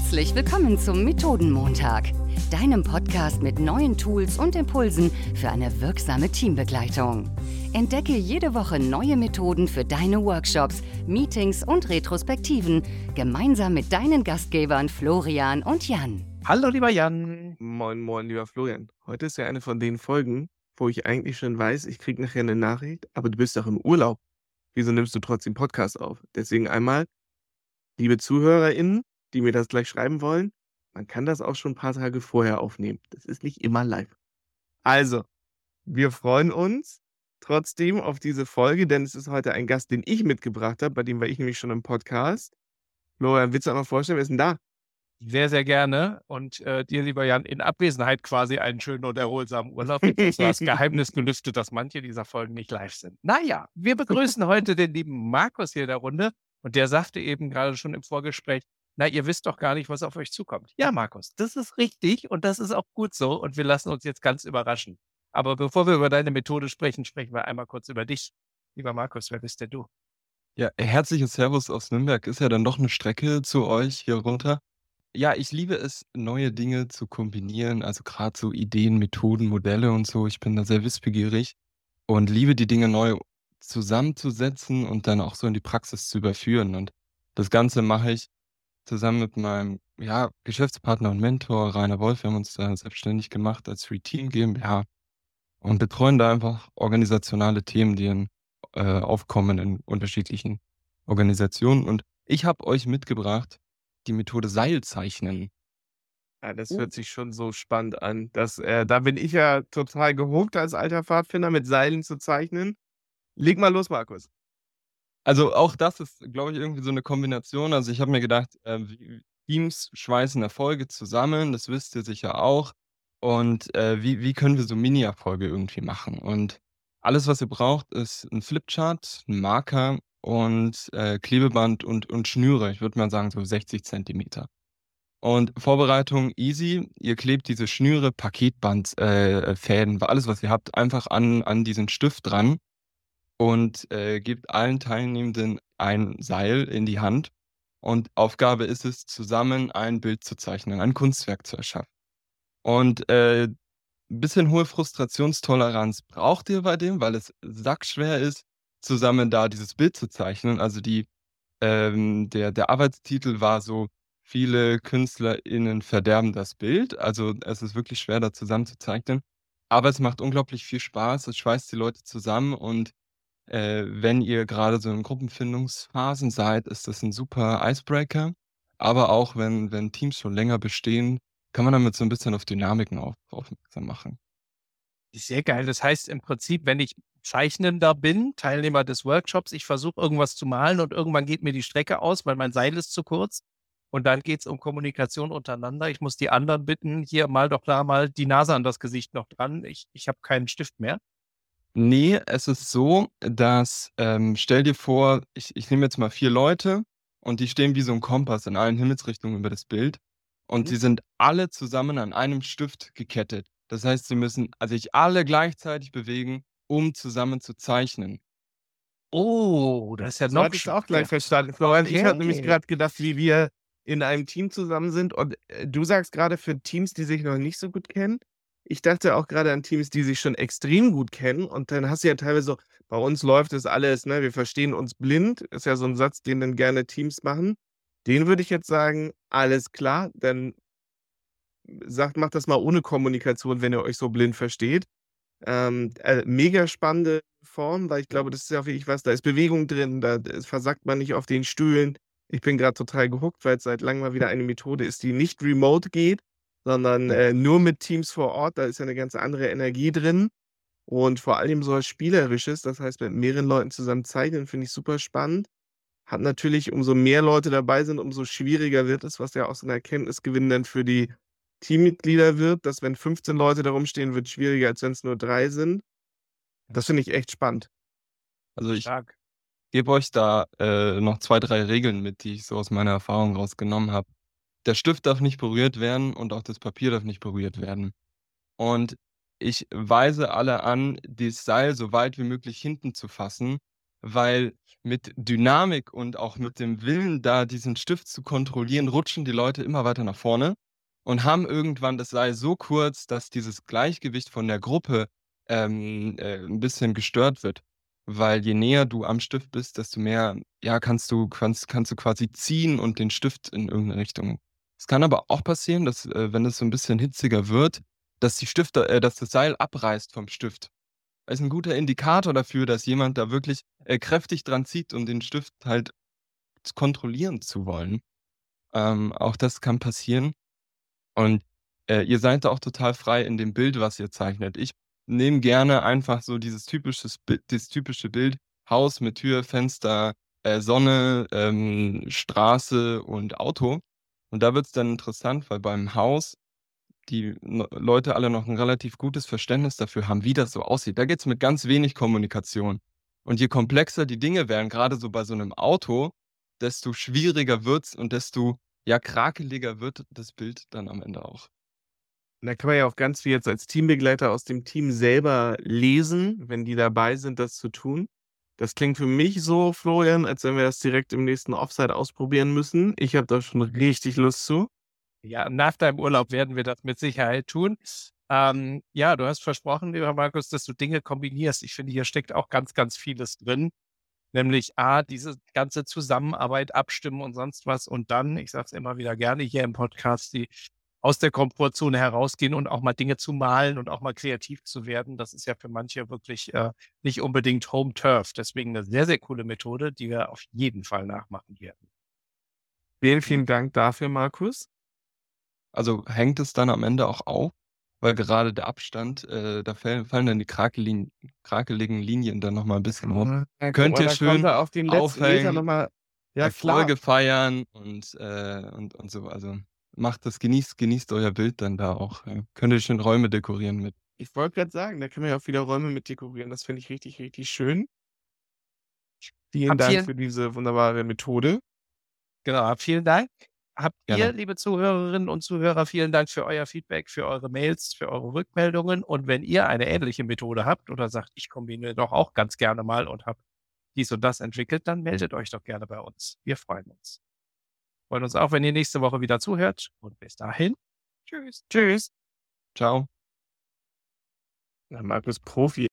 Herzlich willkommen zum Methodenmontag, deinem Podcast mit neuen Tools und Impulsen für eine wirksame Teambegleitung. Entdecke jede Woche neue Methoden für deine Workshops, Meetings und Retrospektiven gemeinsam mit deinen Gastgebern Florian und Jan. Hallo, lieber Jan. Moin, moin, lieber Florian. Heute ist ja eine von den Folgen, wo ich eigentlich schon weiß, ich kriege nachher eine Nachricht, aber du bist doch im Urlaub. Wieso nimmst du trotzdem Podcast auf? Deswegen einmal, liebe ZuhörerInnen, die mir das gleich schreiben wollen, man kann das auch schon ein paar Tage vorher aufnehmen. Das ist nicht immer live. Also, wir freuen uns trotzdem auf diese Folge, denn es ist heute ein Gast, den ich mitgebracht habe, bei dem war ich nämlich schon im Podcast. Florian, willst du einmal vorstellen, wer ist denn da? Sehr, sehr gerne. Und äh, dir, lieber Jan, in Abwesenheit quasi einen schönen und erholsamen Urlaub. Hast das Geheimnis gelüftet, dass manche dieser Folgen nicht live sind. Naja, wir begrüßen heute den lieben Markus hier in der Runde. Und der sagte eben gerade schon im Vorgespräch, na, ihr wisst doch gar nicht, was auf euch zukommt. Ja, Markus, das ist richtig und das ist auch gut so und wir lassen uns jetzt ganz überraschen. Aber bevor wir über deine Methode sprechen, sprechen wir einmal kurz über dich. Lieber Markus, wer bist denn du? Ja, herzliches Servus aus Nürnberg. Ist ja dann doch eine Strecke zu euch hier runter. Ja, ich liebe es, neue Dinge zu kombinieren, also gerade so Ideen, Methoden, Modelle und so. Ich bin da sehr wissbegierig und liebe die Dinge neu zusammenzusetzen und dann auch so in die Praxis zu überführen. Und das Ganze mache ich zusammen mit meinem, ja, Geschäftspartner und Mentor Rainer Wolf. Wir haben uns da selbstständig gemacht als Free Team GmbH und betreuen da einfach organisationale Themen, die in, äh, aufkommen in unterschiedlichen Organisationen. Und ich habe euch mitgebracht die Methode Seilzeichnen. Ja, das Oh. hört sich schon so spannend an. Das, äh, da bin ich ja total gehuckt als alter Pfadfinder, mit Seilen zu zeichnen. Leg mal los, Markus. Also auch das ist, glaube ich, irgendwie so eine Kombination. Also ich habe mir gedacht, äh, Teams schweißen Erfolge zusammen, das wisst ihr sicher auch. Und äh, wie, wie können wir so Mini-Erfolge irgendwie machen? Und alles, was ihr braucht, ist ein Flipchart, ein Marker und äh, Klebeband und, und Schnüre. Ich würde mal sagen, so 60 Zentimeter. Und Vorbereitung easy. Ihr klebt diese Schnüre, Paketband, äh, alles, was ihr habt, einfach an, an diesen Stift dran und äh, gebt allen Teilnehmenden ein Seil in die Hand. Und Aufgabe ist es, zusammen ein Bild zu zeichnen, ein Kunstwerk zu erschaffen. Und äh, ein bisschen hohe Frustrationstoleranz braucht ihr bei dem, weil es sackschwer ist, zusammen da dieses Bild zu zeichnen. Also die, ähm, der, der Arbeitstitel war so, viele KünstlerInnen verderben das Bild. Also es ist wirklich schwer, da zusammen zu zeichnen. Aber es macht unglaublich viel Spaß, es schweißt die Leute zusammen und äh, wenn ihr gerade so in Gruppenfindungsphasen seid, ist das ein super Icebreaker. Aber auch wenn, wenn Teams schon länger bestehen, kann man damit so ein bisschen auf Dynamiken auf, aufmerksam machen. Sehr geil. Das heißt im Prinzip, wenn ich Zeichnender bin, Teilnehmer des Workshops, ich versuche irgendwas zu malen und irgendwann geht mir die Strecke aus, weil mein Seil ist zu kurz. Und dann geht es um Kommunikation untereinander. Ich muss die anderen bitten, hier mal doch klar mal die Nase an das Gesicht noch dran. Ich, ich habe keinen Stift mehr. Nee, es ist so, dass, ähm, stell dir vor, ich, ich nehme jetzt mal vier Leute und die stehen wie so ein Kompass in allen Himmelsrichtungen über das Bild. Und Mhm. sie sind alle zusammen an einem Stift gekettet. Das heißt, sie müssen sich alle gleichzeitig bewegen, um zusammen zu zeichnen. Oh, das ist ja noch ich auch gleich verstanden, Florian. Ich habe nämlich Okay. gerade gedacht, wie wir in einem Team zusammen sind. Und äh, du sagst gerade für Teams, die sich noch nicht so gut kennen. Ich dachte auch gerade an Teams, die sich schon extrem gut kennen. Und dann hast du ja teilweise so, bei uns läuft das alles, ne? Wir verstehen uns blind. Ist ja so ein Satz, den dann gerne Teams machen. Den würde ich jetzt sagen, alles klar, dann sagt, macht das mal ohne Kommunikation, wenn ihr euch so blind versteht. Ähm, äh, mega spannende Form, weil ich glaube, das ist ja auch wirklich was, da ist Bewegung drin, da versackt man nicht auf den Stühlen. Ich bin gerade total gehuckt, weil es seit langem mal wieder eine Methode ist, die nicht remote geht, sondern äh, nur mit Teams vor Ort. Da ist ja eine ganz andere Energie drin. Und vor allem so was Spielerisches, das heißt, mit mehreren Leuten zusammen zeichnen, finde ich super spannend. Hat natürlich, umso mehr Leute dabei sind, umso schwieriger wird es, was ja auch so ein Erkenntnisgewinn dann für die Teammitglieder wird, dass wenn 15 Leute da rumstehen, wird schwieriger, als wenn es nur drei sind. Das finde ich echt spannend. Also ich Stark. gebe euch da äh, noch zwei, drei Regeln mit, die ich so aus meiner Erfahrung rausgenommen habe. Der Stift darf nicht berührt werden und auch das Papier darf nicht berührt werden. Und ich weise alle an, das Seil so weit wie möglich hinten zu fassen, weil mit Dynamik und auch mit dem Willen, da diesen Stift zu kontrollieren, rutschen die Leute immer weiter nach vorne und haben irgendwann das Seil so kurz, dass dieses Gleichgewicht von der Gruppe ähm, äh, ein bisschen gestört wird. Weil je näher du am Stift bist, desto mehr ja, kannst du, kannst, kannst du quasi ziehen und den Stift in irgendeine Richtung. Es kann aber auch passieren, dass, äh, wenn es so ein bisschen hitziger wird, dass die Stifte, äh, dass das Seil abreißt vom Stift. Das ist ein guter Indikator dafür, dass jemand da wirklich äh, kräftig dran zieht, um den Stift halt kontrollieren zu wollen. Ähm, auch das kann passieren. Und äh, ihr seid da auch total frei in dem Bild, was ihr zeichnet. Ich nehme gerne einfach so dieses typische, dieses typische Bild, Haus mit Tür, Fenster, äh, Sonne, ähm, Straße und Auto. Und da wird es dann interessant, weil beim Haus die Leute alle noch ein relativ gutes Verständnis dafür haben, wie das so aussieht. Da geht es mit ganz wenig Kommunikation. Und je komplexer die Dinge werden, gerade so bei so einem Auto, desto schwieriger wird es und desto ja, krakeliger wird das Bild dann am Ende auch. Da kann man ja auch ganz viel jetzt als Teambegleiter aus dem Team selber lesen, wenn die dabei sind, das zu tun. Das klingt für mich so, Florian, als wenn wir das direkt im nächsten Offside ausprobieren müssen. Ich habe da schon richtig Lust zu. Ja, nach deinem Urlaub werden wir das mit Sicherheit tun. Ähm, ja, du hast versprochen, lieber Markus, dass du Dinge kombinierst. Ich finde, hier steckt auch ganz, ganz vieles drin. Nämlich A, diese ganze Zusammenarbeit, Abstimmen und sonst was. Und dann, ich sage es immer wieder gerne hier im Podcast, die aus der Komfortzone herausgehen und auch mal Dinge zu malen und auch mal kreativ zu werden. Das ist ja für manche wirklich äh, nicht unbedingt Home Turf. Deswegen eine sehr, sehr coole Methode, die wir auf jeden Fall nachmachen werden. Vielen, vielen Dank dafür, Markus. Also hängt es dann am Ende auch auf? Weil gerade der Abstand, äh, da fallen, fallen dann die krakeligen, krakeligen Linien dann nochmal ein bisschen rum. Ja, Könnt mal, ihr schön auf den letzten Meter aufhängen, nochmal. Ja, klar. Erfolge feiern und, äh, und, und so. Also macht das, genießt, genießt euer Bild dann da auch. Ja. Könnt ihr schön Räume dekorieren mit. Ich wollte gerade sagen, da können wir ja auch wieder Räume mit dekorieren. Das finde ich richtig, richtig schön. Vielen Hab Dank vielen- für diese wunderbare Methode. Genau, vielen Dank. Habt Gerne. ihr, liebe Zuhörerinnen und Zuhörer, vielen Dank für euer Feedback, für eure Mails, für eure Rückmeldungen. Und wenn ihr eine ähnliche Methode habt oder sagt, ich kombiniere doch auch ganz gerne mal und habe dies und das entwickelt, dann meldet euch doch gerne bei uns. Wir freuen uns. Freuen uns auch, wenn ihr nächste Woche wieder zuhört. Und bis dahin, tschüss. Tschüss. Ciao. Na, Markus Profi.